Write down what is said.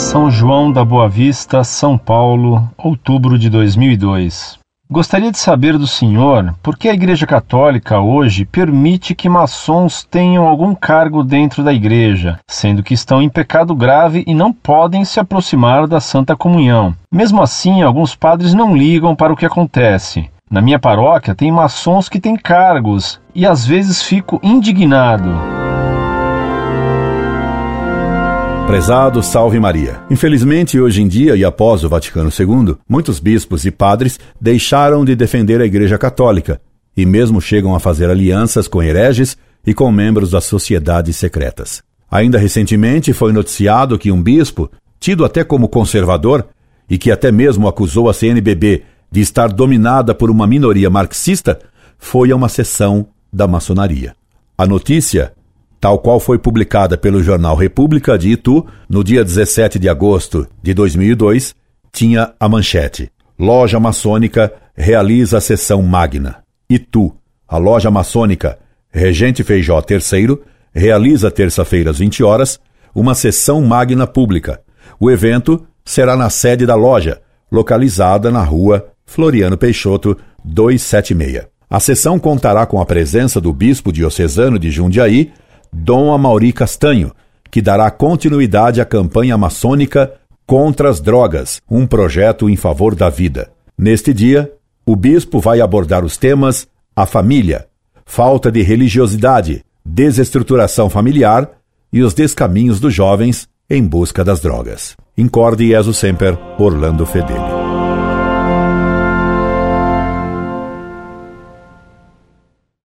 São João da Boa Vista, São Paulo, outubro de 2002. Gostaria de saber do senhor por que a Igreja Católica hoje permite que maçons tenham algum cargo dentro da igreja, sendo que estão em pecado grave e não podem se aproximar da Santa Comunhão. Mesmo assim, alguns padres não ligam para o que acontece. Na minha paróquia tem maçons que têm cargos e às vezes fico indignado. Prezado Salve Maria. Infelizmente, hoje em dia e após o Vaticano II, muitos bispos e padres deixaram de defender a Igreja Católica e mesmo chegam a fazer alianças com hereges e com membros das sociedades secretas. Ainda recentemente foi noticiado que um bispo, tido até como conservador e que até mesmo acusou a CNBB de estar dominada por uma minoria marxista, foi a uma sessão da maçonaria. A notícia tal qual foi publicada pelo jornal República de Itu no dia 17 de agosto de 2002, tinha a manchete: Loja maçônica realiza a sessão magna. Itu, a loja maçônica Regente Feijó III, realiza terça-feira às 20 horas uma sessão magna pública. O evento será na sede da loja, localizada na rua Floriano Peixoto 276. A sessão contará com a presença do bispo diocesano de Jundiaí, Dom Amauri Castanho, que dará continuidade à campanha maçônica contra as drogas, um projeto em favor da vida. Neste dia, o bispo vai abordar os temas a família, falta de religiosidade, desestruturação familiar e os descaminhos dos jovens em busca das drogas. Incorde Jesus Semper, Orlando Fedeli.